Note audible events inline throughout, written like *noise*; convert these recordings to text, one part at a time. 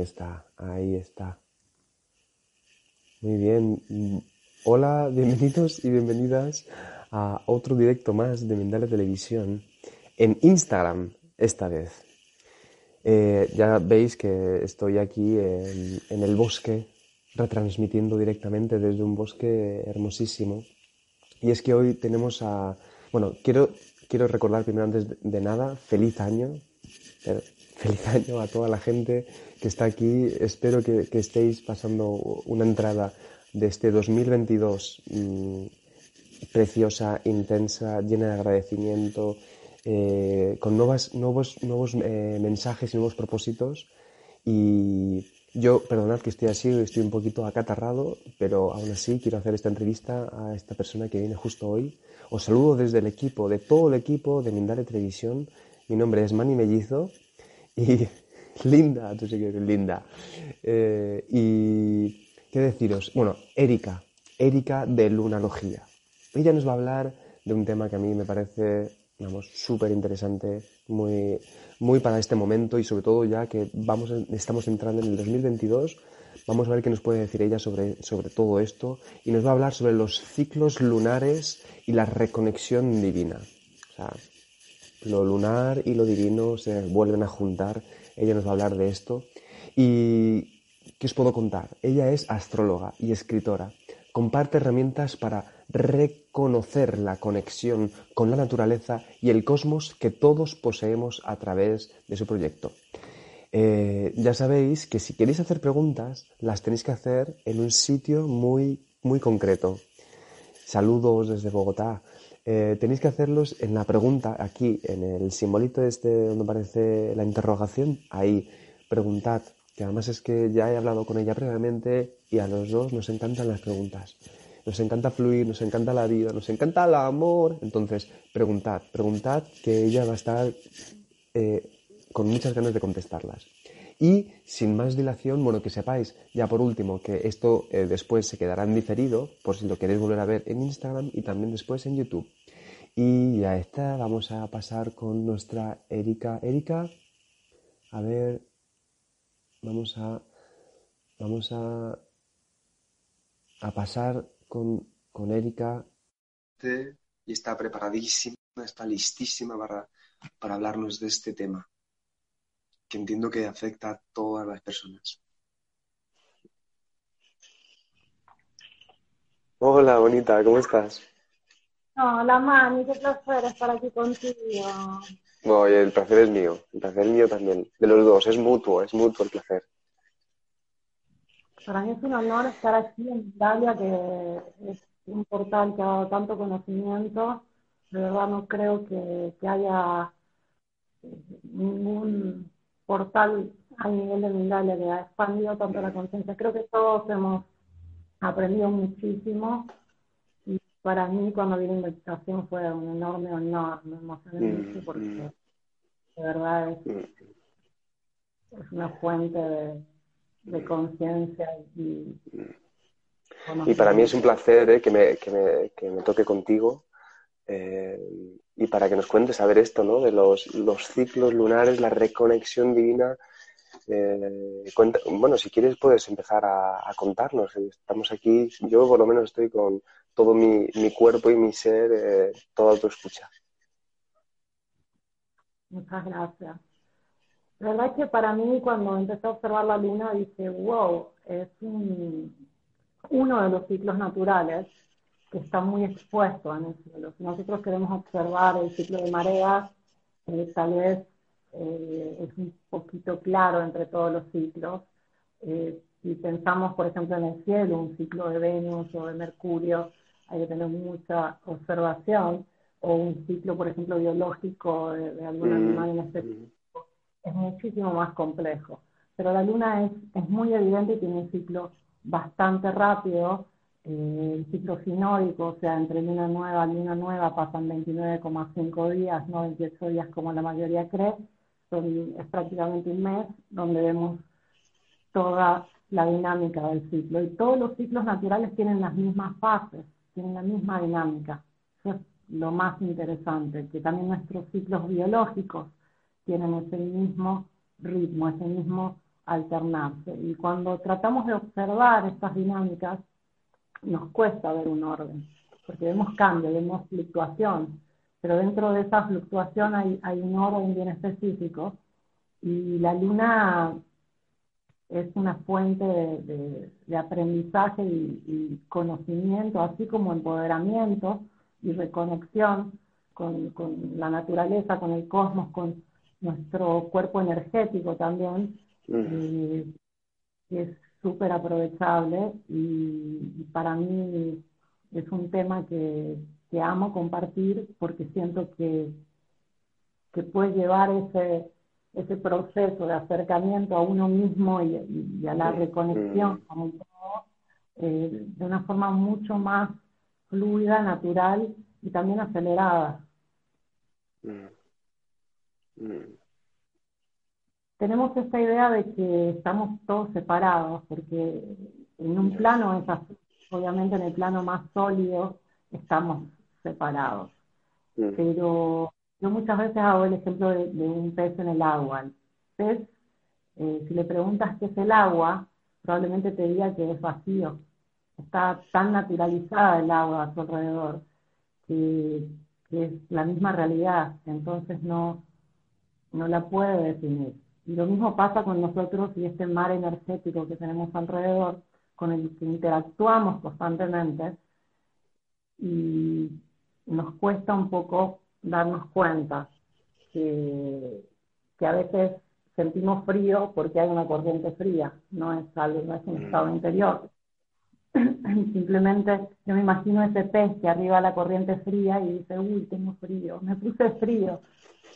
Está, ahí está. Muy bien. Hola, bienvenidos y bienvenidas a otro directo más de Mindalia Televisión en Instagram esta vez. Eh, ya veis que estoy aquí en, en, el bosque, retransmitiendo directamente desde un bosque hermosísimo. Y es que hoy tenemos a... Bueno, quiero, quiero recordar primero antes de nada, feliz año. Feliz año a toda la gente que está aquí. Espero que, que estéis pasando una entrada de este 2022 mmm, preciosa, intensa, llena de agradecimiento, eh, con nuevas, nuevos, nuevos eh, mensajes y nuevos propósitos. Y yo, perdonad que estoy así, estoy un poquito acatarrado, pero aún así quiero hacer esta entrevista a esta persona que viene justo hoy. Os saludo desde el equipo, de todo el equipo de Mindale Televisión. Mi nombre es Manny Mellizo y Linda, tú sí que eres linda. Eh, y qué deciros, bueno, Erika, Erika de Lunalogía. Ella nos va a hablar de un tema que a mí me parece, vamos, súper interesante, muy, muy para este momento y sobre todo ya que vamos, estamos entrando en el 2022, vamos a ver qué nos puede decir ella sobre, sobre todo esto y nos va a hablar sobre los ciclos lunares y la reconexión divina. O sea, lo lunar y lo divino se vuelven a juntar. Ella nos va a hablar de esto. ¿Y qué os puedo contar? Ella es astróloga y escritora. Comparte herramientas para reconocer la conexión con la naturaleza y el cosmos que todos poseemos a través de su proyecto. Eh, ya sabéis que si queréis hacer preguntas, las tenéis que hacer en un sitio muy, muy concreto. Saludos desde Bogotá. Eh, tenéis que hacerlos en la pregunta, aquí, en el simbolito este donde aparece la interrogación, ahí, preguntad, que además es que ya he hablado con ella previamente y a los dos nos encantan las preguntas. Nos encanta fluir, nos encanta la vida, nos encanta el amor. Entonces, preguntad, preguntad que ella va a estar eh, con muchas ganas de contestarlas. Y sin más dilación, bueno, que sepáis, ya por último, que esto eh, después se quedará en diferido, por si lo queréis volver a ver en Instagram y también después en YouTube. Y ya está, vamos a pasar con nuestra Erika. Erika, a ver, vamos a, vamos a, a pasar con, con Erika. Y está preparadísima, está listísima para, para hablarnos de este tema que entiendo que afecta a todas las personas. Hola, bonita, ¿cómo estás? Hola, Mani, qué placer estar aquí contigo. Oye, el placer es mío, el placer es mío también, de los dos, es mutuo, es mutuo el placer. Para mí es un honor estar aquí en Italia, que es un portal que ha dado tanto conocimiento. De verdad no creo que, que haya ningún portal a nivel de Mindalia que ha expandido tanto la conciencia. Creo que todos hemos aprendido muchísimo y para mí cuando vi la invitación fue un enorme honor, me emocioné mucho porque de verdad es, es una fuente de, de conciencia y, y para mí es un placer eh, que, me, que, me, que me toque contigo eh, y para que nos cuentes a ver esto, ¿no? De los, los ciclos lunares, la reconexión divina. Eh, cuenta, bueno, si quieres puedes empezar a, a, contarnos. Estamos aquí, yo por lo menos estoy con todo mi, mi cuerpo y mi ser, eh, toda tu escucha. Muchas gracias. La verdad es que para mí cuando empecé a observar la luna dije, wow, es un, uno de los ciclos naturales que está muy expuesto en el cielo. Si nosotros queremos observar el ciclo de mareas, eh, tal vez eh, es un poquito claro entre todos los ciclos. Eh, si pensamos, por ejemplo, en el cielo, un ciclo de Venus o de Mercurio, hay que tener mucha observación, o un ciclo, por ejemplo, biológico de, algún mm, animal en específico, es muchísimo más complejo. Pero la luna es, es muy evidente y tiene un ciclo bastante rápido, el ciclo sinódico, o sea, entre luna nueva y luna nueva pasan 29,5 días, no 28 días como la mayoría cree, es prácticamente un mes donde vemos toda la dinámica del ciclo. Y todos los ciclos naturales tienen las mismas fases, tienen la misma dinámica. Eso es lo más interesante, que también nuestros ciclos biológicos tienen ese mismo ritmo, ese mismo alternarse. Y cuando tratamos de observar estas dinámicas, nos cuesta ver un orden, porque vemos cambio, vemos fluctuación, pero dentro de esa fluctuación hay, hay un orden bien específico y la luna es una fuente de, aprendizaje y, conocimiento, así como empoderamiento y reconexión con, la naturaleza, con el cosmos, con nuestro cuerpo energético también, mm. es súper aprovechable y, para mí es un tema que, que amo compartir porque siento que, que puede llevar ese ese proceso de acercamiento a uno mismo y, a la reconexión mm. con el todo eh, de una forma mucho más fluida, natural y también acelerada. Mm. Mm. Tenemos esta idea de que estamos todos separados, porque en un plano es así, obviamente en el plano más sólido estamos separados. Pero yo muchas veces hago el ejemplo de, un pez en el agua. El pez, eh, si le preguntas qué es el agua, probablemente te diga que es vacío. Está tan naturalizada el agua a su alrededor que, es la misma realidad, entonces no, no la puede definir. Y lo mismo pasa con nosotros y este mar energético que tenemos alrededor, con el que interactuamos constantemente, y nos cuesta un poco darnos cuenta que, a veces sentimos frío porque hay una corriente fría, no es algo, no es un estado mm. interior. *clears throat* Simplemente yo me imagino ese pez que arriba la corriente fría y dice, uy, tengo frío, me puse frío.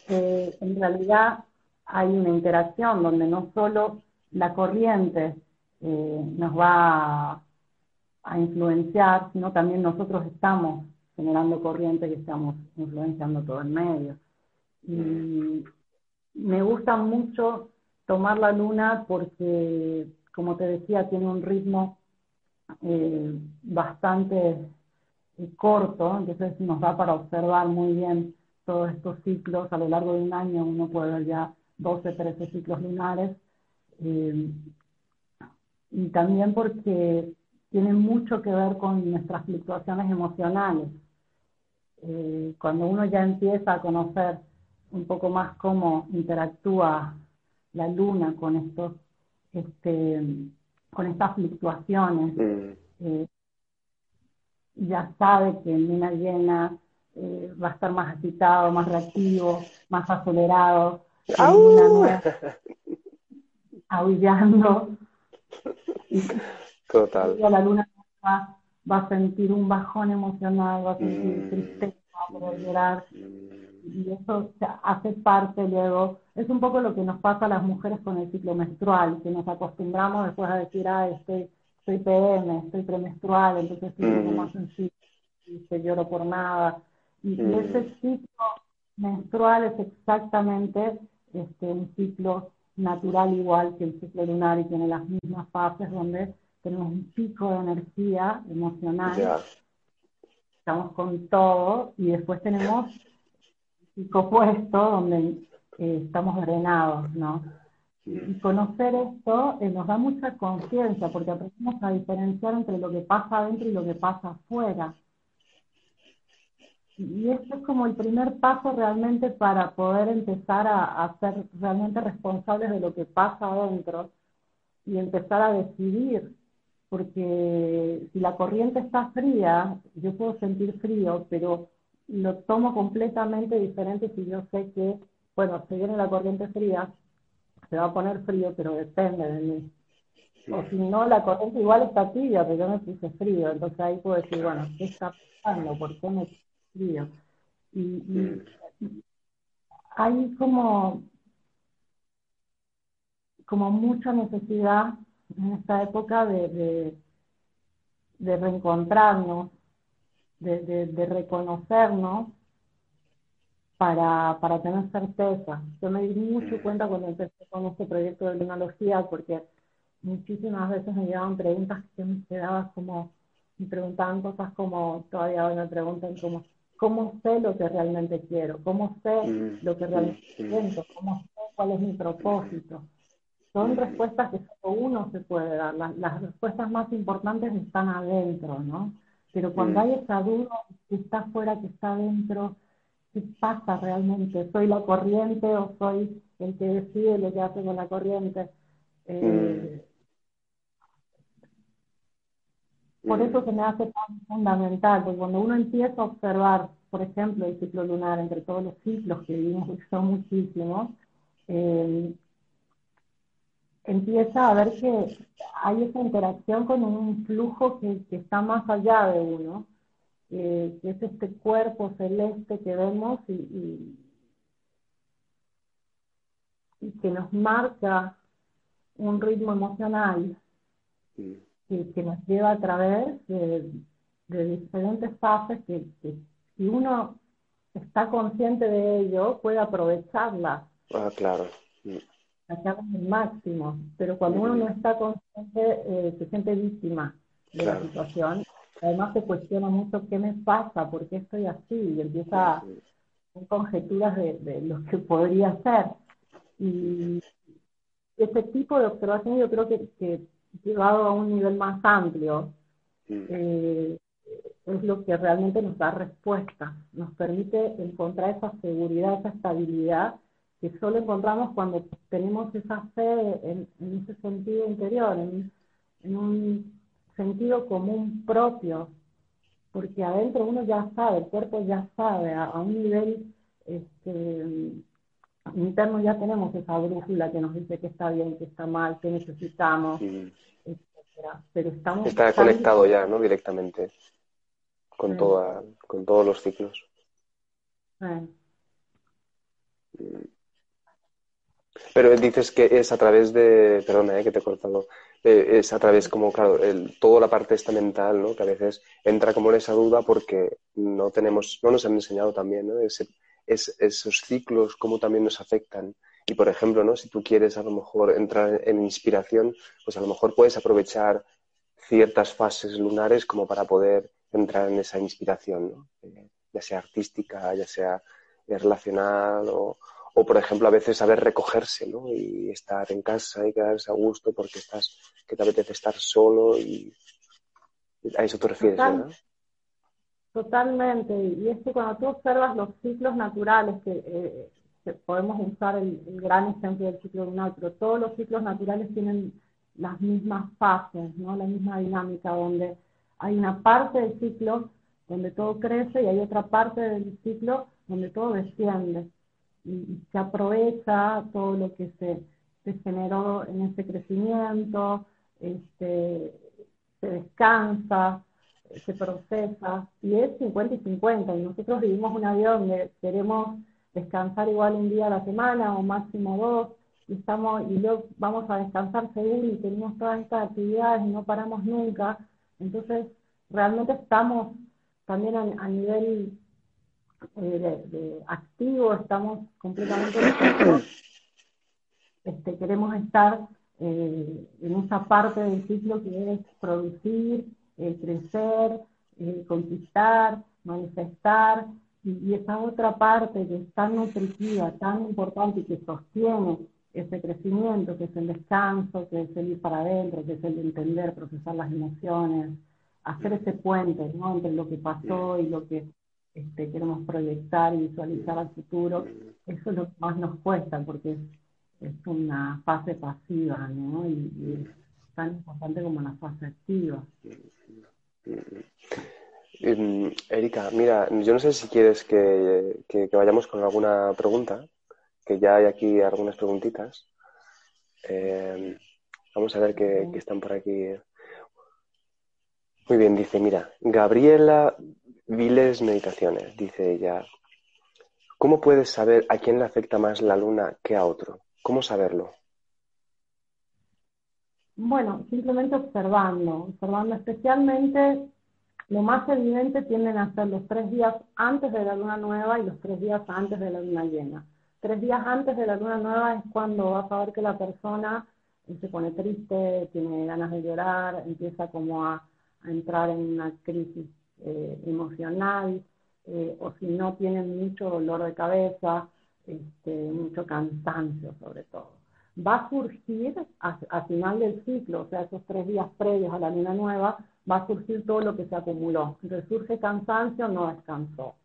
Eh, en realidad hay una interacción donde no solo la corriente eh, nos va a influenciar, sino también nosotros estamos generando corriente que estamos influenciando todo el medio. Y me gusta mucho tomar la luna porque, como te decía, tiene un ritmo eh, bastante eh, corto, entonces nos da para observar muy bien todos estos ciclos. A lo largo de un año uno puede ver ya 12, 13 ciclos lunares. Eh, y también porque tiene mucho que ver con nuestras fluctuaciones emocionales. Eh, cuando uno ya empieza a conocer un poco más cómo interactúa la luna con estos, este, con estas fluctuaciones, mm. eh, ya sabe que en luna llena eh, va a estar más agitado, más reactivo, más acelerado, aullando. Total. la luna va a sentir un bajón emocional, va a sentir mm. tristeza, va a llorar. Y eso hace parte luego, es un poco lo que nos pasa a las mujeres con el ciclo menstrual, que nos acostumbramos después a decir, ah, estoy, estoy PM, estoy premenstrual, entonces estoy mm. más sencillo, y se lloro por nada. Y, mm. ese ciclo menstrual es exactamente este, un ciclo natural igual que el ciclo lunar y tiene las mismas fases donde tenemos un pico de energía emocional, estamos con todo, y después tenemos un pico opuesto donde eh, estamos drenados, ¿no? Y conocer esto eh, nos da mucha conciencia, porque aprendemos a diferenciar entre lo que pasa adentro y lo que pasa afuera. Y esto es como el primer paso realmente para poder empezar a, a ser realmente responsables de lo que pasa adentro y empezar a decidir porque si la corriente está fría, yo puedo sentir frío, pero lo tomo completamente diferente si yo sé que bueno, se viene la corriente fría, se va a poner frío, pero depende de mí. O si no, la corriente igual está tibia, pero yo me puse frío. Entonces ahí puedo decir, bueno, ¿qué está pasando? ¿Por qué me frío? Y, hay como, como mucha necesidad en esta época de, de, reencontrarnos, de, de, reconocernos para, para tener certeza. Yo me di mucho cuenta cuando empecé con este proyecto de tecnología porque muchísimas veces me llegaban preguntas que me quedaban como, me preguntaban cosas como, todavía hoy me preguntan como, ¿cómo sé lo que realmente quiero? ¿Cómo sé mm, lo que realmente mm, mm. siento? ¿Cómo sé cuál es mi propósito? Son respuestas que solo uno se puede dar. Las, las respuestas más importantes están adentro, ¿no? Pero cuando hay esa duda que está afuera, que está adentro, ¿qué pasa realmente? ¿Soy la corriente o soy el que decide lo que hace con la corriente? Eh, por eso se me hace tan fundamental, porque cuando uno empieza a observar, por ejemplo, el ciclo lunar entre todos los ciclos que vivimos, que son muchísimos, eh, empieza a ver que hay esa interacción con un flujo que, está más allá de uno, eh, que es este cuerpo celeste que vemos y, y, que nos marca un ritmo emocional. Mm que, nos lleva a través de, diferentes fases que, si uno está consciente de ello, puede aprovecharlas. Ah, claro. Sacarlas el máximo. Pero cuando uno no está consciente, eh, se siente víctima de la situación. Además se cuestiona mucho qué me pasa, por qué estoy así, y empieza a conjeturas de, lo que podría ser. Y ese tipo de observación yo creo que llevado a un nivel más amplio, mm. eh, es lo que realmente nos da respuesta, nos permite encontrar esa seguridad, esa estabilidad que solo encontramos cuando tenemos esa fe en, ese sentido interior, en, un sentido común propio, porque adentro uno ya sabe, el cuerpo ya sabe, a, un nivel este, interno ya tenemos esa brújula que nos dice que está bien, que está mal, que necesitamos, Pero estamos está conectado ya, ¿no? Directamente con toda, con todos los ciclos. Pero dices que es a través de, perdona, eh, que te he cortado, eh, es a través como, claro, el, toda la parte esta mental, ¿no? Que a veces entra como en esa duda porque no tenemos, no nos han enseñado también, ¿no? Ese, es, esos ciclos, cómo también nos afectan. Y, por ejemplo, ¿no? si tú quieres a lo mejor entrar en inspiración, pues a lo mejor puedes aprovechar ciertas fases lunares como para poder entrar en esa inspiración, ¿no? Eh, ya sea artística, ya sea relacional o, o, por ejemplo, a veces saber recogerse ¿no? y estar en casa y quedarse a gusto porque estás, que te apetece estar solo y a eso te refieres, ¿verdad? Totalmente, y es que cuando tú observas los ciclos naturales, que, eh, podemos usar el, gran ejemplo del ciclo lunar, pero todos los ciclos naturales tienen las mismas fases, ¿no? la misma dinámica, donde hay una parte del ciclo donde todo crece y hay otra parte del ciclo donde todo desciende. Y, se aprovecha todo lo que se, generó en ese crecimiento, este, se descansa, se procesa y es 50 y 50 y nosotros vivimos una vida donde queremos descansar igual un día a la semana o máximo dos y estamos y luego vamos a descansar seguro y tenemos todas estas actividades y no paramos nunca entonces realmente estamos también a, nivel eh, activo estamos completamente este, queremos estar eh, en esa parte del ciclo que es producir eh, crecer, eh, conquistar, manifestar, y, esa otra parte que es tan nutritiva, tan importante y que sostiene ese crecimiento, que es el descanso, que es el ir para adentro, que es el entender, procesar las emociones, hacer ese puente ¿no? entre lo que pasó y lo que este, queremos proyectar y visualizar al futuro, eso es lo que más nos cuesta porque es, una fase pasiva ¿no? y, es tan importante como la fase activa. Erika, mira, yo no sé si quieres que, vayamos con alguna pregunta que ya hay aquí algunas preguntitas. Eh, vamos a ver qué, están por aquí. Muy bien, dice, mira, Gabriela Viles Meditaciones, dice ella, ¿cómo puedes saber a quién le afecta más la luna que a otro? ¿Cómo saberlo? Bueno, simplemente observando, observando especialmente lo más evidente tienden a ser los tres días antes de la luna nueva y los tres días antes de la luna llena. Tres días antes de la luna nueva es cuando vas a ver que la persona se pone triste, tiene ganas de llorar, empieza como a, entrar en una crisis eh, emocional, eh, o si no tiene mucho dolor de cabeza, este, mucho cansancio sobre todo. Va a surgir a, final del ciclo, o sea, esos tres días previos a la luna nueva, va a surgir todo lo que se acumuló. Entonces surge cansancio, no descansó.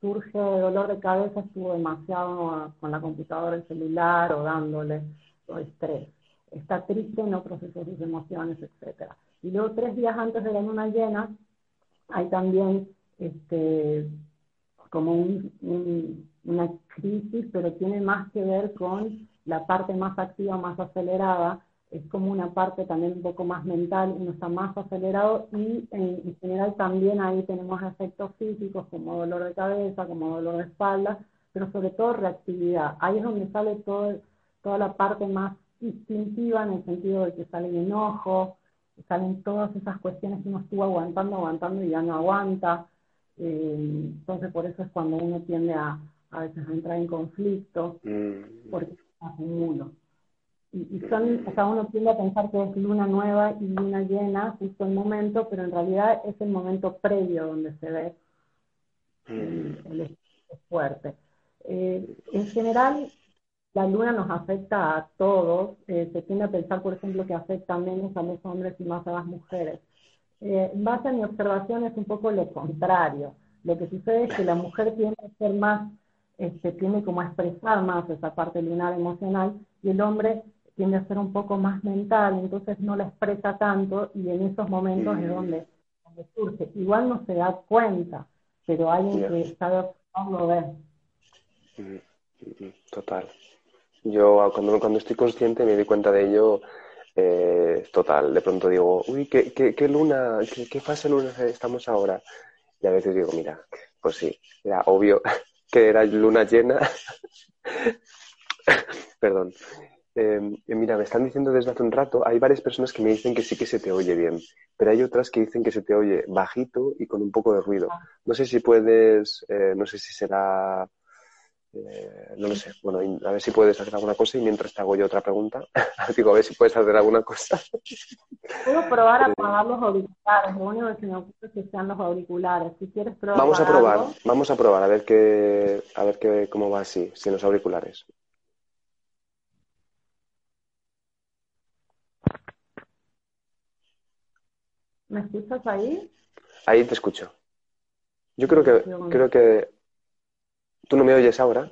Surge dolor de cabeza, estuvo demasiado con la computadora, el celular o dándole o estrés. Está triste, no procesó sus emociones, etc. Y luego tres días antes de la luna llena hay también este, como una crisis, pero tiene más que ver con la parte más activa, más acelerada, es como una parte también un poco más mental, uno está más acelerado y en, general también ahí tenemos efectos físicos como dolor de cabeza, como dolor de espalda, pero sobre todo reactividad. Ahí es donde sale todo, toda la parte más instintiva en el sentido de que salen enojos, salen todas esas cuestiones que uno estuvo aguantando, aguantando y ya no aguanta. Eh, entonces por eso es cuando uno tiende a a veces a entrar en conflicto, mm. porque acumulo. Y, son, o sea, uno tiende a pensar que es luna nueva y luna llena, justo el momento, pero en realidad es el momento previo donde se ve el, el fuerte. Eh, en general, la luna nos afecta a todos. Eh, se tiende a pensar, por ejemplo, que afecta menos a los hombres y más a las mujeres. Eh, en base a mi observación es un poco lo contrario. Lo que sucede es que la mujer tiende a ser más, este, tiende como a expresar más esa parte lunar emocional y el hombre tiende a ser un poco más mental, entonces no la expresa tanto y en esos momentos es donde, surge. Igual no se da cuenta, pero alguien que sabe lo ve. Total. Yo cuando, cuando estoy consciente me doy cuenta de ello eh, total. De pronto digo, uy, ¿qué, qué, luna, qué, qué, fase luna estamos ahora? Y a veces digo, mira, pues sí, era obvio *laughs* que era luna llena. *laughs* Perdón. Em, mira, me están diciendo desde hace un rato, hay varias personas que me dicen que sí que se te oye bien, pero hay otras que dicen que se te oye bajito y con un poco de ruido. No sé si puedes, eh, no sé si será, eh, no lo sé, bueno, a ver si puedes hacer alguna cosa y mientras te hago yo otra pregunta, *laughs* digo, a ver si puedes hacer alguna cosa. Puedo probar a apagar los auriculares, lo único que me gusta es que sean los auriculares. Si quieres probar. Vamos a probar, vamos a probar a ver qué, a ver qué, cómo va así, sin los auriculares. ¿Me escuchas ahí? Ahí te escucho. Yo creo que, creo que tú no me oyes ahora.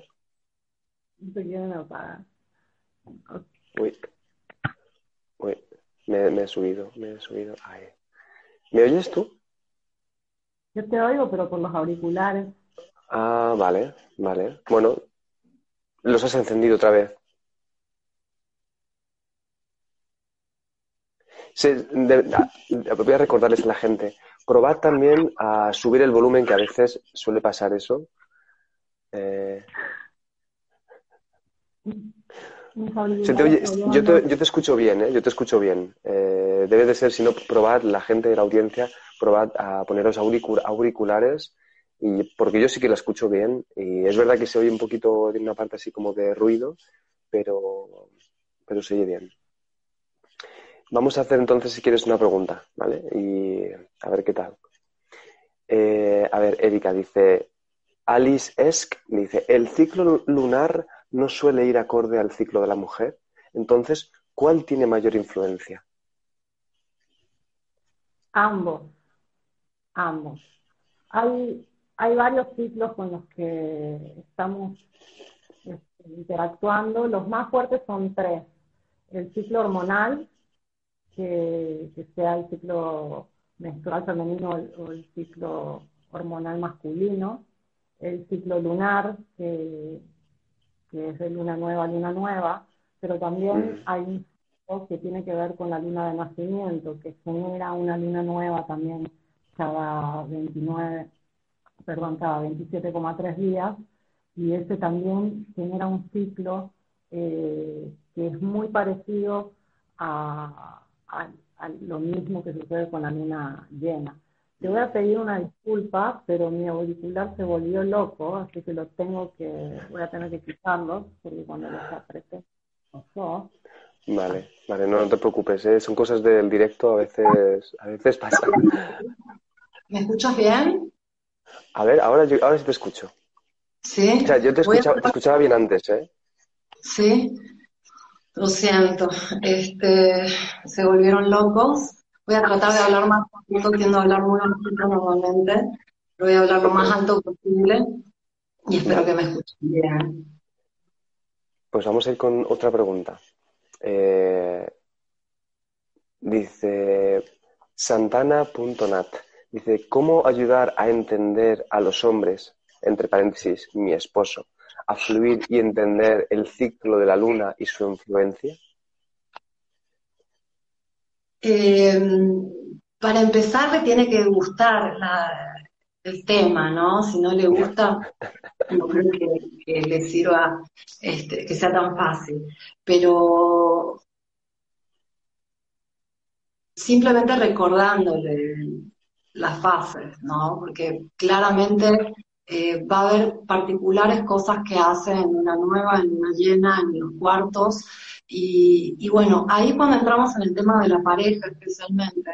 Uy, uy, me, me, he subido, me he subido. ¿Me oyes tú? Yo te oigo, pero por los auriculares. Ah, vale, vale. Bueno, los has encendido otra vez. voy a recordarles a la gente, probad también a subir el volumen, que a veces suele pasar eso. Eh, yo, te, escucho bien, ¿eh? yo te escucho bien. Eh, debe de ser, si no, probad, la gente de la audiencia, probad a poneros auriculares, y, porque yo sí que la escucho bien, y es verdad que se oye un poquito, de una parte así como de ruido, pero, pero se oye bien. Vamos a hacer entonces, si quieres, una pregunta, ¿vale? Y a ver qué tal. Eh, a ver, Erika dice, Alice Esk dice, el ciclo lunar no suele ir acorde al ciclo de la mujer. Entonces, ¿cuál tiene mayor influencia? Ambos, ambos. Hay, hay varios ciclos con los que estamos este, interactuando. Los más fuertes son tres. El ciclo hormonal, que, sea el ciclo menstrual femenino o el ciclo hormonal masculino, el ciclo lunar, que, que es de luna nueva luna nueva, pero también hay un ciclo que tiene que ver con la luna de nacimiento, que genera una luna nueva también cada 29, perdón, cada 27,3 días, y ese también genera un ciclo eh, que es muy parecido a, lo mismo que sucede con la luna llena. Te voy a pedir una disculpa, pero mi auricular se volvió loco, así que lo tengo que, voy a tener que quitarlo, porque cuando lo apreté, pasó. Vale, vale, no, te preocupes, ¿eh? son cosas del directo, a veces, a veces pasan. ¿Me escuchas bien? A ver, ahora, ahora sí te escucho. Sí. O sea, yo te escuchaba, te escuchaba bien antes, ¿eh? Sí, lo siento. Este, se volvieron locos. Voy a tratar de hablar más poquito, tiendo a hablar muy bajito normalmente. Pero voy a hablar lo más alto posible y espero que me escuchen bien. Pues vamos a ir con otra pregunta. Eh, dice santana.nat. Dice, ¿cómo ayudar a entender a los hombres, entre paréntesis, mi esposo, a fluir y entender el ciclo de la luna y su influencia? Eh, para empezar, le tiene que gustar el tema, ¿no? Si no le gusta, no creo que, le sirva este, que sea tan fácil. Pero simplemente recordándole las fases, ¿no? Porque claramente eh, va a haber particulares cosas que hacen en una nueva, en una llena, en los cuartos. Y, bueno, ahí cuando entramos en el tema de la pareja especialmente,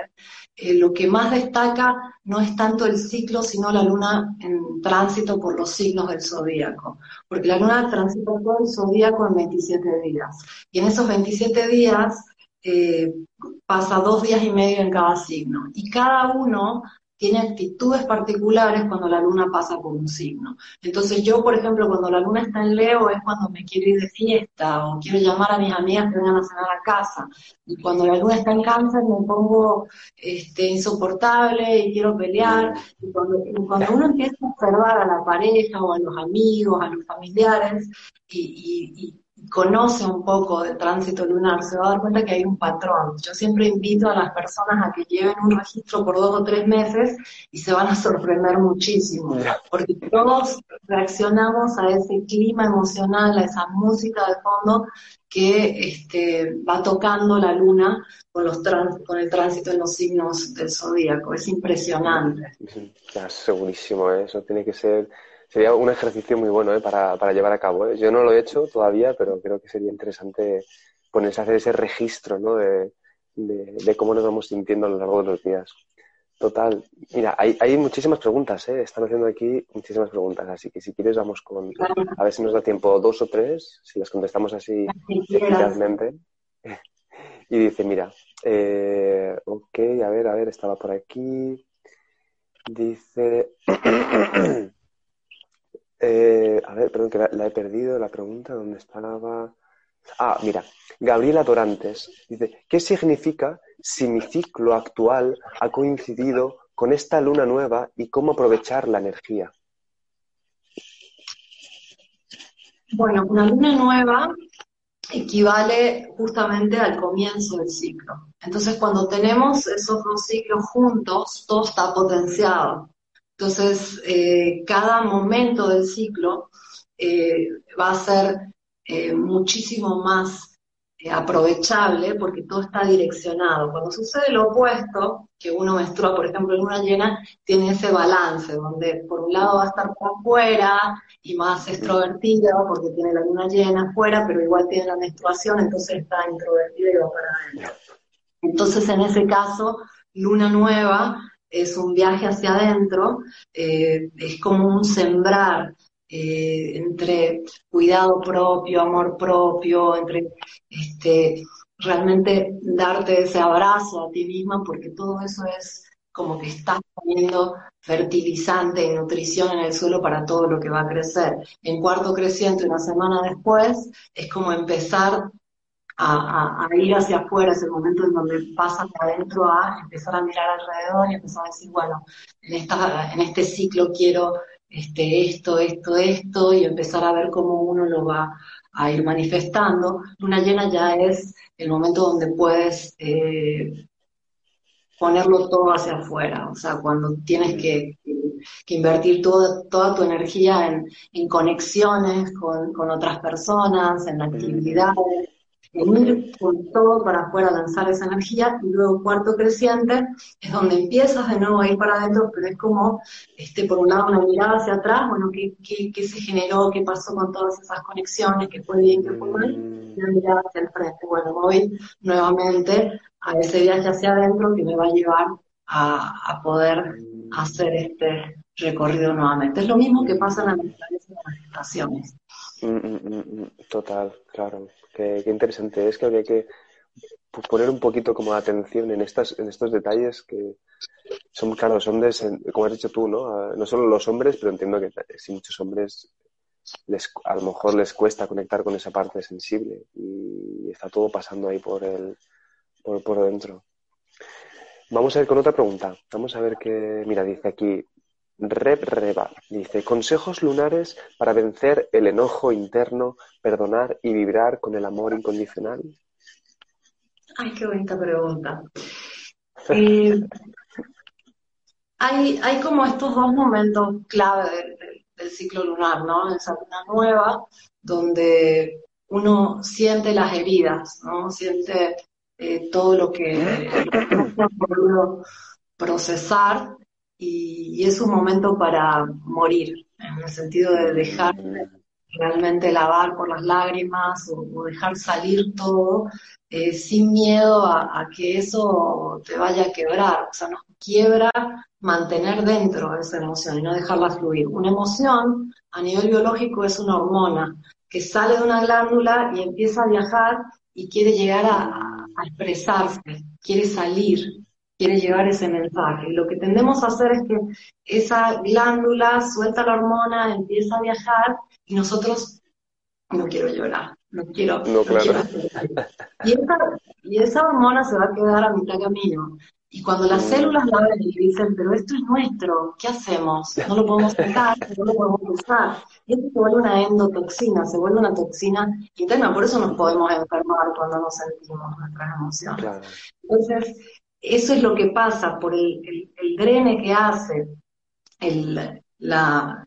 eh, lo que más destaca no es tanto el ciclo, sino la luna en tránsito por los signos del zodíaco. Porque la luna transita todo el zodíaco en 27 días. Y en esos 27 días eh, pasa dos días y medio en cada signo. Y cada uno tiene actitudes particulares cuando la luna pasa por un signo. Entonces yo, por ejemplo, cuando la luna está en Leo es cuando me quiero ir de fiesta o quiero llamar a mis amigas que vengan a cenar a casa. Y cuando la luna está en cáncer me pongo este, insoportable y quiero pelear. Y cuando, uno empieza a observar a la pareja o a los amigos, a los familiares, y, conoce un poco del tránsito lunar, se va a dar cuenta que hay un patrón. Yo siempre invito a las personas a que lleven un registro por dos o tres meses y se van a sorprender muchísimo, porque todos reaccionamos a ese clima emocional, a esa música de fondo que este, va tocando la luna con, los con el tránsito en los signos del zodíaco. Es impresionante. Ya, segurísimo, ¿eh? eso tiene que ser sería un ejercicio muy bueno ¿eh? para, para, llevar a cabo. ¿eh? Yo no lo he hecho todavía, pero creo que sería interesante ponerse a hacer ese registro ¿no? de, de, cómo nos vamos sintiendo a lo largo de los días. Total. Mira, hay, hay muchísimas preguntas, ¿eh? Están haciendo aquí muchísimas preguntas, así que si quieres vamos con... A ver si nos da tiempo dos o tres, si las contestamos así eficazmente. *laughs* Y dice, mira, eh, ok, a ver, a ver, estaba por aquí. Dice... *clears throat* Eh, a ver, perdón, que la, he perdido la pregunta, ¿dónde estaba? Ah, mira, Gabriela Dorantes dice, ¿qué significa si mi ciclo actual ha coincidido con esta luna nueva y cómo aprovechar la energía? Bueno, una luna nueva equivale justamente al comienzo del ciclo. Entonces, cuando tenemos esos dos ciclos juntos, todo está potenciado. Entonces, eh, cada momento del ciclo eh, va a ser eh, muchísimo más aprovechable porque todo está direccionado. Cuando sucede lo opuesto, que uno menstrua, por ejemplo, en una llena, tiene ese balance, donde por un lado va a estar por afuera y más extrovertido porque tiene la luna llena afuera, pero igual tiene la menstruación, entonces está introvertido y va para adentro. Entonces, en ese caso, luna nueva es un viaje hacia adentro, eh, es como un sembrar eh, entre cuidado propio, amor propio, entre este, realmente darte ese abrazo a ti misma, porque todo eso es como que estás poniendo fertilizante y nutrición en el suelo para todo lo que va a crecer. En cuarto creciente, una semana después, es como empezar a, ir hacia afuera, es el momento en donde pasas de adentro a empezar a mirar alrededor y empezar a decir, bueno, en, esta, en este ciclo quiero este, esto, esto, esto, y empezar a ver cómo uno lo va a ir manifestando. Luna llena ya es el momento donde puedes eh, ponerlo todo hacia afuera, o sea, cuando tienes que, invertir toda, toda tu energía en, conexiones con, con, otras personas, en actividades, en ir con todo para afuera, lanzar esa energía, y luego cuarto creciente es donde empiezas de nuevo a ir para adentro, pero es como, este, por un lado, una mirada hacia atrás, bueno, ¿qué, qué, qué se generó, qué pasó con todas esas conexiones, qué fue bien, qué fue mal, y una mirada hacia el frente. Bueno, voy nuevamente a ese viaje hacia adentro que me va a llevar a, a poder hacer este recorrido nuevamente. Es lo mismo que pasa en las manifestaciones. Mm, mm, mm, total, claro. Qué, interesante es que habría que poner un poquito como atención en estas, en estos detalles que son, claro, hombres, como has dicho tú, ¿no? No solo los hombres, pero entiendo que si muchos hombres les, a lo mejor les cuesta conectar con esa parte sensible y está todo pasando ahí por el, por, por dentro. Vamos a ver con otra pregunta. Vamos a ver qué, mira, dice aquí, Rep Reba dice, consejos lunares para vencer el enojo interno, perdonar y vibrar con el amor incondicional. Ay, qué bonita pregunta. Eh, hay, hay como estos dos momentos clave del, ciclo lunar, ¿no? Esa luna nueva, donde uno siente las heridas, ¿no? Siente eh, todo lo que, podido procesar y, es un momento para morir, en el sentido de dejar realmente lavar por las lágrimas o, dejar salir todo eh, sin miedo a, que eso te vaya a quebrar. O sea, nos quiebra mantener dentro esa emoción y no dejarla fluir. Una emoción a nivel biológico es una hormona que sale de una glándula y empieza a viajar y quiere llegar a expresarse, quiere salir quiere llevar ese mensaje. Y lo que tendemos a hacer es que esa glándula suelta la hormona, empieza a viajar y nosotros no quiero llorar, no quiero, no, quiero y, esa, y esa hormona se va a quedar a mitad camino. Y cuando las mm. células la ven y dicen, pero esto es nuestro, ¿qué hacemos? No lo podemos sacar, no lo podemos usar. Y esto se vuelve una endotoxina, se vuelve una toxina interna, por eso nos podemos enfermar cuando nos sentimos nuestras emociones. Entonces, eso es lo que pasa por el, el, drene que hace el, la,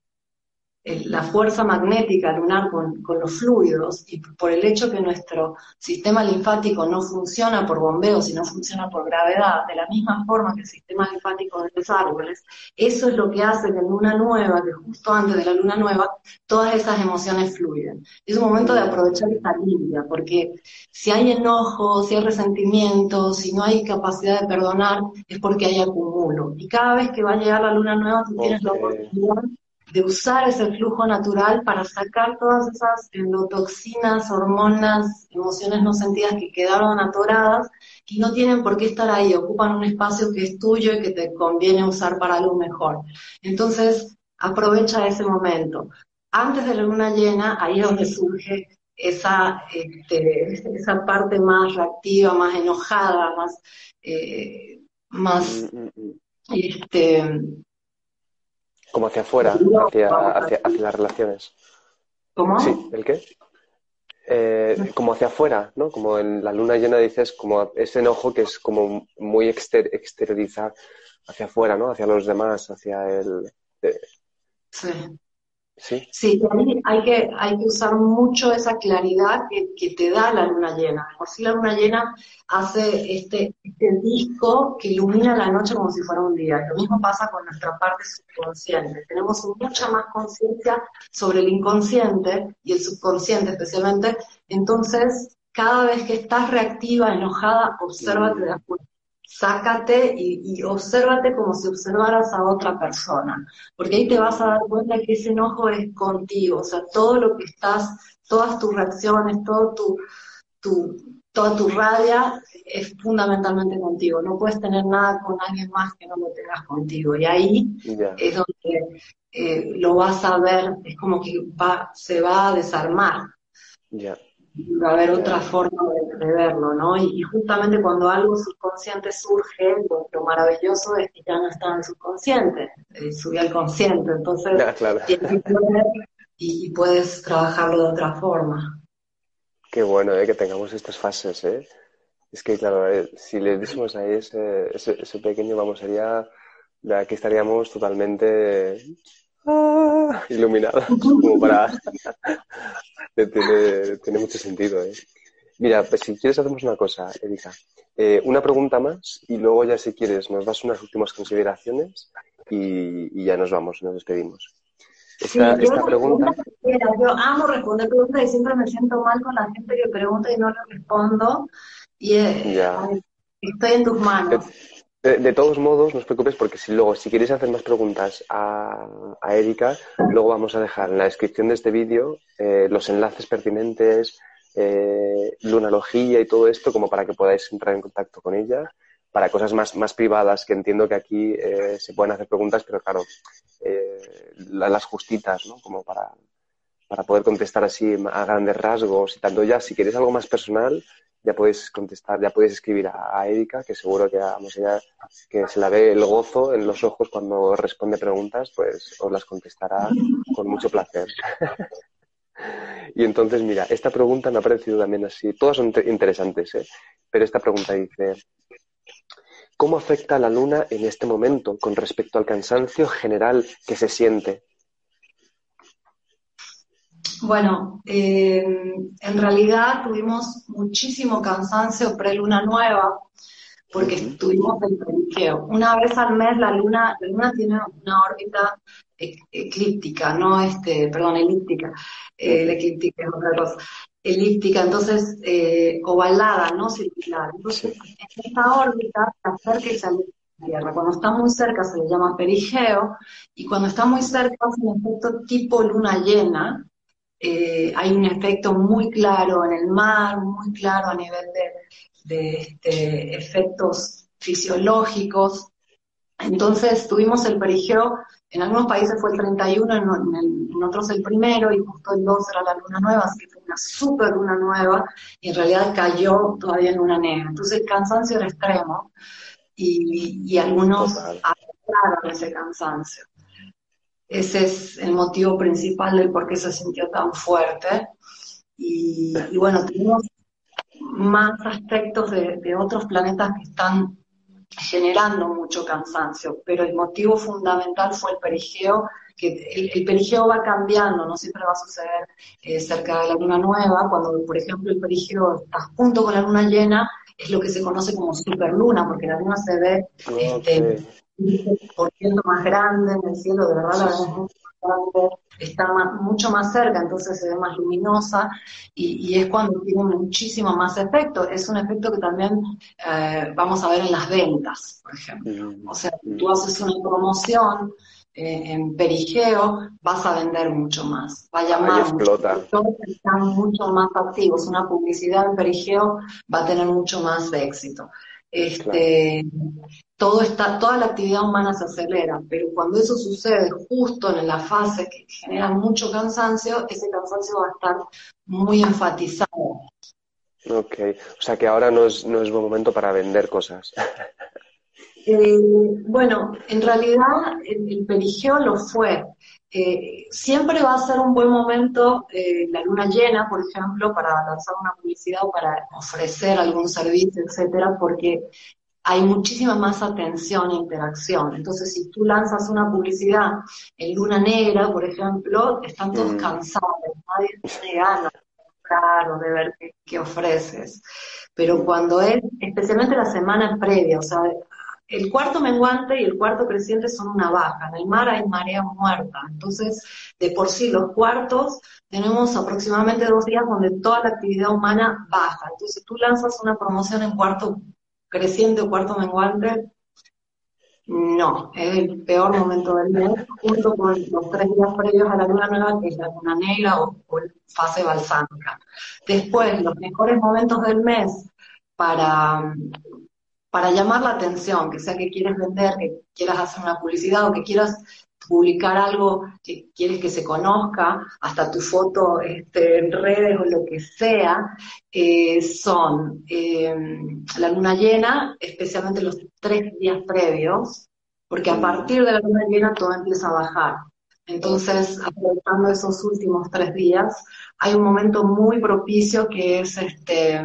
la fuerza magnética lunar con, los fluidos y por el hecho que nuestro sistema linfático no funciona por bombeo, sino funciona por gravedad, de la misma forma que el sistema linfático de los árboles, eso es lo que hace que en luna nueva, que justo antes de la luna nueva, todas esas emociones fluyen. Es un momento de aprovechar esta limpia, porque si hay enojo, si hay resentimiento, si no hay capacidad de perdonar, es porque hay acumulo. Y cada vez que va a llegar la luna nueva, tú tienes la oportunidad de usar ese flujo natural para sacar todas esas endotoxinas, hormonas, emociones no sentidas que quedaron atoradas y no tienen por qué estar ahí, ocupan un espacio que es tuyo y que te conviene usar para algo mejor. Entonces, aprovecha ese momento. Antes de la luna llena, ahí es donde surge esa, este, esa parte más reactiva, más enojada, más, eh, más mm, mm, mm. este, como hacia afuera, hacia, hacia, hacia las relaciones. ¿Cómo? Sí, ¿el qué? Eh, como hacia afuera, ¿no? Como en la luna llena dices, como ese enojo que es como muy exteriorizar hacia afuera, ¿no? Hacia los demás, hacia el... Sí. Sí, sí hay, que, hay que usar mucho esa claridad que, te da la luna llena. Por si la luna llena hace este, este disco que ilumina la noche como si fuera un día. Lo mismo pasa con nuestra parte subconsciente. Tenemos mucha más conciencia sobre el inconsciente y el subconsciente especialmente. Entonces, cada vez que estás reactiva, enojada, obsérvate de sácate y, y obsérvate como si observaras a otra persona, porque ahí te vas a dar cuenta que ese enojo es contigo, o sea, todo lo que estás, todas tus reacciones, todo tu, tu, toda tu rabia es fundamentalmente contigo, no puedes tener nada con alguien más que no lo tengas contigo, y ahí es donde eh, lo vas a ver, es como que va, se va a desarmar. Va a haber otra forma de, verlo, ¿no? Y, justamente cuando algo subconsciente surge, lo, maravilloso es que ya no está en el subconsciente, eh, sube al consciente, entonces y, puedes trabajarlo de otra forma. Qué bueno eh, que tengamos estas fases, ¿eh? Es que, claro, eh, si le diésemos ahí ese, ese, pequeño, vamos, sería, de aquí estaríamos totalmente ah, iluminados, *laughs* como para... *laughs* tiene, tiene mucho sentido, ¿eh? Mira, pues si quieres hacemos una cosa, Erika. Eh, una pregunta más y luego ya si quieres nos das unas últimas consideraciones y, ya nos vamos, nos despedimos. Esta, esta pregunta... Yo amo responder preguntas y siempre me siento mal con la gente que pregunta y no le respondo. Y eh, estoy en tus manos. De, todos modos, no os preocupes porque si luego, si queréis hacer más preguntas a, Erika, luego vamos a dejar en la descripción de este vídeo eh, los enlaces pertinentes, eh, lunalogía y todo esto, como para que podáis entrar en contacto con ella, para cosas más, más privadas, que entiendo que aquí eh, se pueden hacer preguntas, pero claro, eh, las justitas, ¿no? Como para, para poder contestar así a grandes rasgos y tanto ya, si queréis algo más personal, ya podéis contestar, ya podéis escribir a, Erika, que seguro que vamos, ella, que se la ve el gozo en los ojos cuando responde preguntas, pues os las contestará con mucho placer. *laughs* y entonces, mira, esta pregunta me ha parecido también así, todas son interesantes, ¿eh? pero esta pregunta dice, ¿cómo afecta la luna en este momento con respecto al cansancio general que se siente? Bueno, eh, en realidad tuvimos muchísimo cansancio pre-luna nueva porque tuvimos el perigeo. Una vez al mes la luna, la luna tiene una órbita eclíptica, no este, perdón, elíptica. Eh, la eclíptica es otra cosa. Elíptica, entonces eh, ovalada, no circular. Entonces, en esta órbita se acerca y sale Tierra. Cuando está muy cerca se le llama perigeo y cuando está muy cerca hace un efecto tipo luna llena, eh, hay un efecto muy claro en el mar, muy claro a nivel de, este, efectos fisiológicos. Entonces tuvimos el perigeo, en algunos países fue el 31, en, otros el primero, y justo el 2 era la luna nueva, así que fue una super luna nueva, y en realidad cayó todavía en luna negra. Entonces el cansancio era extremo, y, y algunos afectaron ese cansancio. Ese es el motivo principal del por qué se sintió tan fuerte. Y, bueno, tenemos más aspectos de, otros planetas que están generando mucho cansancio, pero el motivo fundamental fue el perigeo, que el, perigeo va cambiando, no siempre va a suceder eh, cerca de la luna nueva, cuando por ejemplo el perigeo está junto con la luna llena, es lo que se conoce como superluna, porque la luna se ve este, por ciento más grande en el cielo, de verdad la vemos mucho más grande, está mucho más cerca, entonces se ve más luminosa y, es cuando tiene muchísimo más efecto. Es un efecto que también eh, vamos a ver en las ventas, por ejemplo. O sea, tú haces una promoción eh, en perigeo, vas a vender mucho más, va a llamar explota. mucho, están mucho más activos. Una publicidad en perigeo va a tener mucho más de éxito. Este, todo está, toda la actividad humana se acelera, pero cuando eso sucede justo en la fase que genera mucho cansancio, ese cansancio va a estar muy enfatizado. Ok, o sea que ahora no es, no es buen momento para vender cosas. *laughs* Eh, bueno, en realidad el, perigeo lo fue. Eh, siempre va a ser un buen momento eh, la luna llena, por ejemplo, para lanzar una publicidad o para ofrecer algún servicio, etcétera, porque hay muchísima más atención e interacción. Entonces, si tú lanzas una publicidad en luna negra, por ejemplo, están todos mm. cansados, nadie tiene ganas de ver qué, ofreces. Pero cuando es, especialmente la semana previa, o sea, el cuarto menguante y el cuarto creciente son una baja. En el mar hay marea muerta. Entonces, de por sí, los cuartos tenemos aproximadamente dos días donde toda la actividad humana baja. Entonces, tú lanzas una promoción en cuarto creciente o cuarto menguante, no, es el peor momento del mes, junto con los tres días previos a la luna nueva, que es la luna negra o, fase balsámica. Después, los mejores momentos del mes para, para llamar la atención, que sea que quieres vender, que quieras hacer una publicidad o que quieras publicar algo que quieres que se conozca, hasta tu foto este, en redes o lo que sea, eh, son eh, la luna llena, especialmente los tres días previos, porque a partir de la luna llena todo empieza a bajar. Entonces, aprovechando esos últimos tres días, hay un momento muy propicio que es este,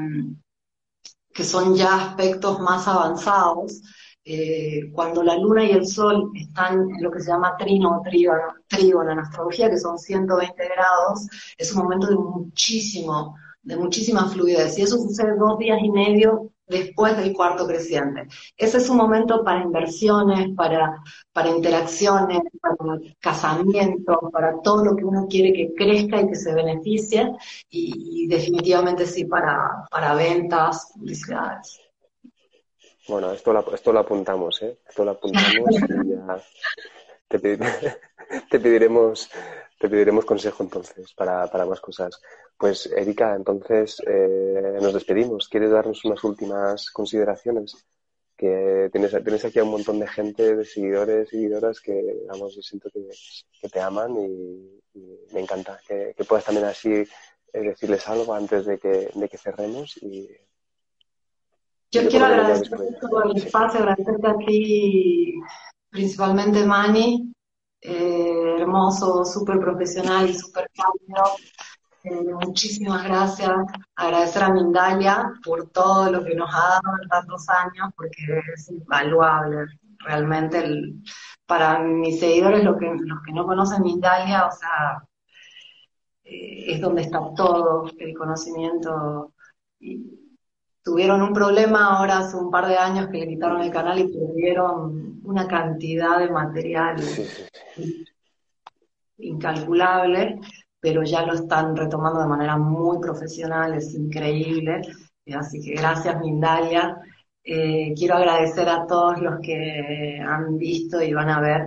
que son ya aspectos más avanzados, eh, cuando la luna y el sol están en lo que se llama trino o trígono, en astrología, que son 120 grados, es un momento de muchísimo, de muchísima fluidez. Y eso sucede dos días y medio después del cuarto creciente. Ese es un momento para inversiones, para, para interacciones, para casamientos, para todo lo que uno quiere que crezca y que se beneficie, y, definitivamente sí para, para ventas, publicidades. Bueno, esto lo, esto lo apuntamos, ¿eh? Esto lo apuntamos y ya te, *laughs* te, pediremos, te pediremos consejo entonces para, para más cosas. Pues Erika, entonces eh, nos despedimos. ¿Quieres darnos unas últimas consideraciones? Que tienes, tienes aquí a un montón de gente, de seguidores, seguidoras que, vamos, yo siento que, que te aman y, me encanta que, que, puedas también así eh, decirles algo antes de que, de que cerremos y yo quiero agradecer todo el espacio, agradecerte a ti, principalmente Mani, eh, hermoso, súper profesional y súper cálido. Eh, muchísimas gracias. Agradecer a Mindalia por todo lo que nos ha dado en tantos años, porque es invaluable. Realmente, para mis seguidores, los que, los que no conocen Mindalia, o sea, eh, es donde está todo el conocimiento. Tuvieron un problema ahora hace un par de años que le quitaron el canal y perdieron una cantidad de material incalculable, pero ya lo están retomando de manera muy profesional, es increíble. Así que gracias, Mindalia. Eh, quiero agradecer a todos los que han visto y van a ver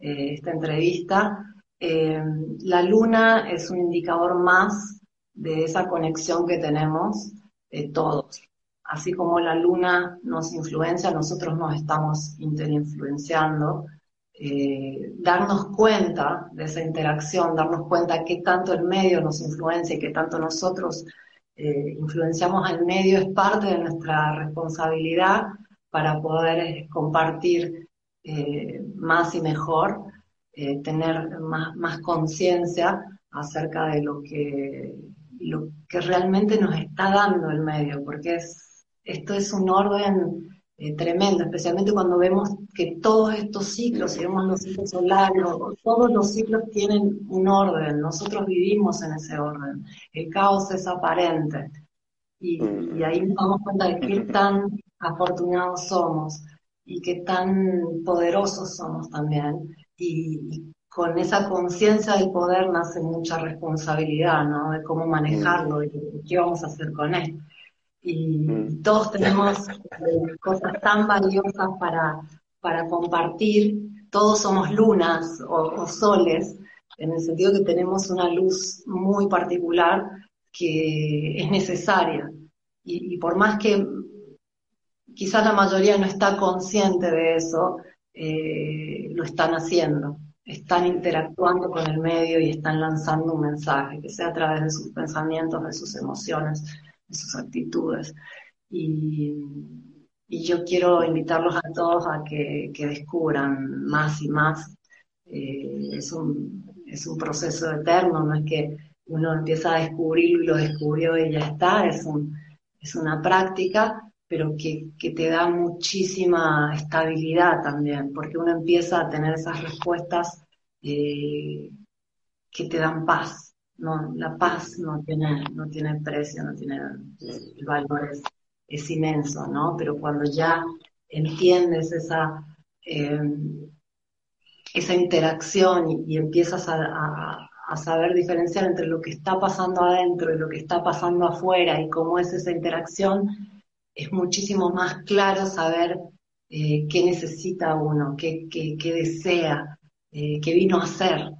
eh, esta entrevista. Eh, la luna es un indicador más de esa conexión que tenemos todos así como la luna nos influencia, nosotros nos estamos interinfluenciando. Eh, darnos cuenta de esa interacción, darnos cuenta qué tanto el medio nos influencia y qué tanto nosotros eh, influenciamos al medio es parte de nuestra responsabilidad para poder eh, compartir más y mejor, tener más, más conciencia acerca de lo que, lo que realmente nos está dando el medio, porque es esto es un orden eh, tremendo, especialmente cuando vemos que todos estos ciclos, si vemos los ciclos solares, todos los ciclos tienen un orden, nosotros vivimos en ese orden, el caos es aparente. Y, ahí nos damos cuenta de qué tan afortunados somos y qué tan poderosos somos también. Y, con esa conciencia del poder nace mucha responsabilidad, ¿no? De cómo manejarlo y qué vamos a hacer con él y mm. todos tenemos *laughs* eh, cosas tan valiosas para, para compartir, todos somos lunas o, soles, en el sentido que tenemos una luz muy particular que es necesaria. Y, por más que quizás la mayoría no está consciente de eso, eh, lo están haciendo. Están interactuando con el medio y están lanzando un mensaje, que sea a través de sus pensamientos, de sus emociones, sus actitudes. Y, yo quiero invitarlos a todos a que, descubran más y más. Eh, es, un, es un proceso eterno, no es que uno empieza a descubrirlo y lo descubrió y ya está, es, un, es una práctica, pero que, te da muchísima estabilidad también, porque uno empieza a tener esas respuestas eh, que te dan paz, no, la paz no tiene, no tiene precio, no tiene, el valor es, inmenso, ¿no? Pero cuando ya entiendes esa, em, esa interacción y, empiezas a, saber diferenciar entre lo que está pasando adentro y lo que está pasando afuera y cómo es esa interacción, es muchísimo más claro saber eh, qué necesita uno, qué, qué, desea, eh, qué vino a hacer,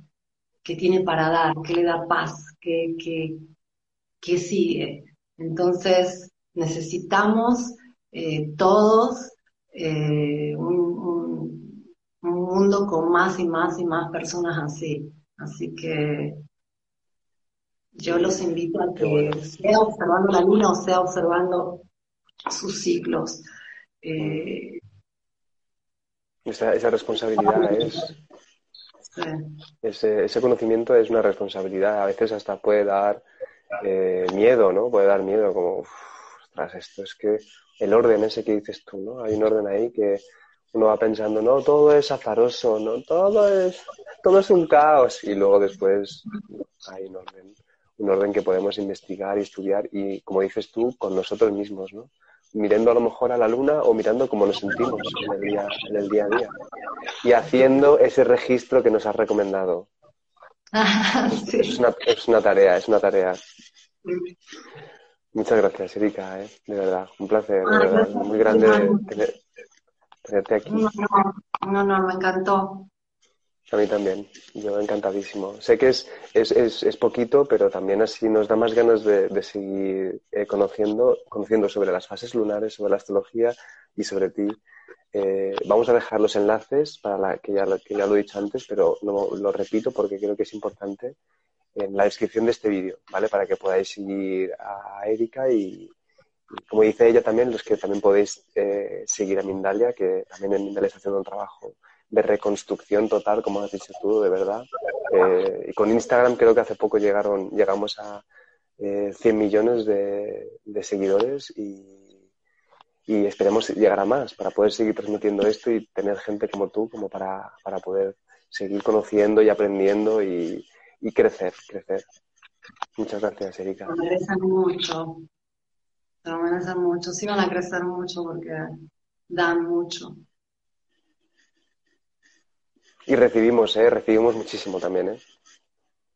que tiene para dar, que le da paz, que, que, sigue. Entonces necesitamos eh, todos eh, un, mundo mundo con más y más y más personas así. Así que yo los invito a que sea observando la luna o sea observando sus ciclos. Eh, esa, esa, responsabilidad es... Ese, ese, conocimiento es una responsabilidad. A veces hasta puede dar eh, miedo, ¿no? Puede dar miedo, como, ostras, esto es que el orden ese que dices tú, ¿no? Hay un orden ahí que uno va pensando, no, todo es azaroso, no, todo es, todo es un caos. Y luego después hay un orden un orden que podemos investigar y estudiar y, como dices tú, con nosotros mismos, ¿no? Mirando a lo mejor a la luna o mirando cómo nos sentimos en el día, en el día a día. Y haciendo ese registro que nos has recomendado. *laughs* es, una, es, una, tarea, es una tarea. Muchas gracias, Erika, ¿eh? de verdad. Un placer, de verdad, muy grande tenerte aquí. No, no, me encantó. A mí también, yo encantadísimo. Sé que es, es, es, poquito, pero también así nos da más ganas de, seguir eh, conociendo, conociendo sobre las fases lunares, sobre la astrología y sobre ti. Eh, vamos a dejar los enlaces para la, que, ya, que ya lo he dicho antes, pero no, lo repito porque creo que es importante en la descripción de este vídeo, ¿vale? Para que podáis seguir a Erika y, como dice ella también, los que también podéis eh, seguir a Mindalia, que también en Mindalia está haciendo un trabajo de reconstrucción total, como has dicho tú, de verdad. Eh, y con Instagram creo que hace poco llegaron, llegamos a eh, 100 millones de, seguidores y, esperemos llegar a más para poder seguir transmitiendo esto y tener gente como tú como para, para poder seguir conociendo y aprendiendo y, crecer, crecer. Muchas gracias, Erika. Me merecen mucho. Lo merecen mucho. Sí van a crecer mucho porque dan mucho. Y recibimos, ¿eh? Recibimos muchísimo también, ¿eh?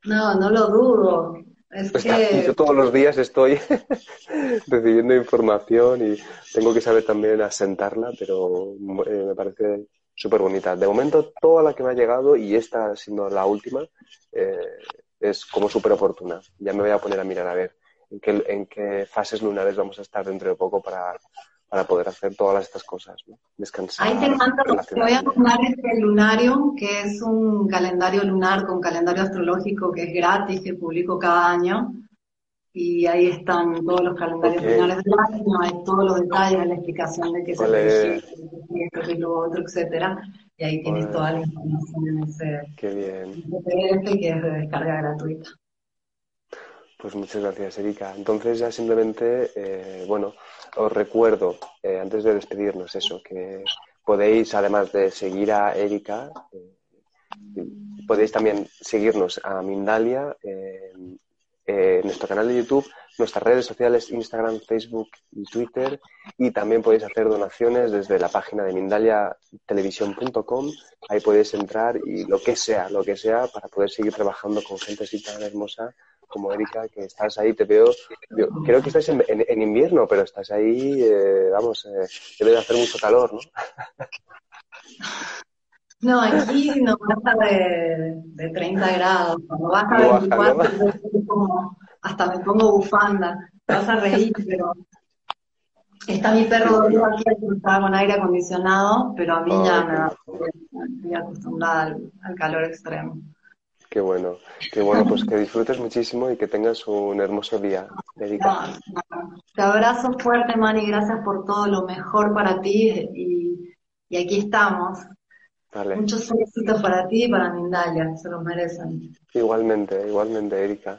No, no lo dudo. Es pues que... Yo todos los días estoy *laughs* recibiendo información y tengo que saber también asentarla, pero eh, me parece súper bonita. De momento, toda la que me ha llegado, y esta siendo la última, eh, es como súper oportuna. Ya me voy a poner a mirar a ver en qué, en qué fases lunares vamos a estar dentro de poco para para poder hacer todas estas cosas, ¿no? Descansar. Ahí te mando, te voy a mandar este lunario, que es un calendario lunar con calendario astrológico que es gratis, que publico cada año. Y ahí están todos los calendarios lunares del año, hay todos los detalles, la explicación de qué se esto, y lo otro, etcétera. Y ahí tienes toda la información en ese qué bien. PDF que es de descarga gratuita. Pues muchas gracias, Erika. Entonces ya simplemente, eh, bueno, os recuerdo, eh, antes de despedirnos, eso, que podéis, además de seguir a Erika, eh, podéis también seguirnos a Mindalia en nuestro canal de YouTube, nuestras redes sociales, Instagram, Facebook y Twitter, y también podéis hacer donaciones desde la página de mindaliatelevisión.com. Ahí podéis entrar y lo que sea, lo que sea, para poder seguir trabajando con gente así tan hermosa como Erika, que estás ahí, te veo, creo que estás en, invierno, pero estás ahí, eh, vamos, eh, debe de hacer mucho calor, ¿no? No, aquí no baja de, de 30 grados, cuando baja de 24, hasta me pongo bufanda, vas a reír, pero está mi perro dormido aquí estaba con aire acondicionado, pero a mí ya me estoy acostumbrada al calor extremo. Qué bueno, qué bueno, pues que disfrutes muchísimo y que tengas un hermoso día. Erika. Te abrazo fuerte, Mani, gracias por todo lo mejor para ti y, aquí estamos. Muchos éxitos para ti y para Mindalia, se los merecen. Igualmente, igualmente, Erika.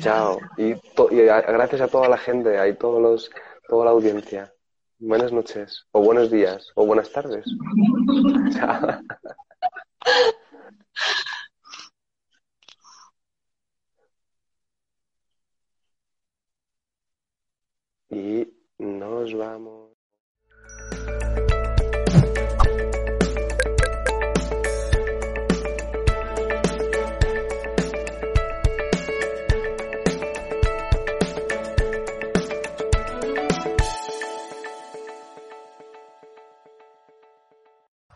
Chao. Y, gracias a toda la gente, a todos los, toda la audiencia. Buenas noches, o buenos días, o buenas tardes. Chao. *laughs* y nos vamos.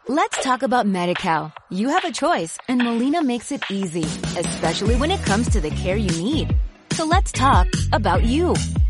Let's talk about MediCal. You have a choice and Molina makes it easy, especially when it comes to the care you need. So let's talk about you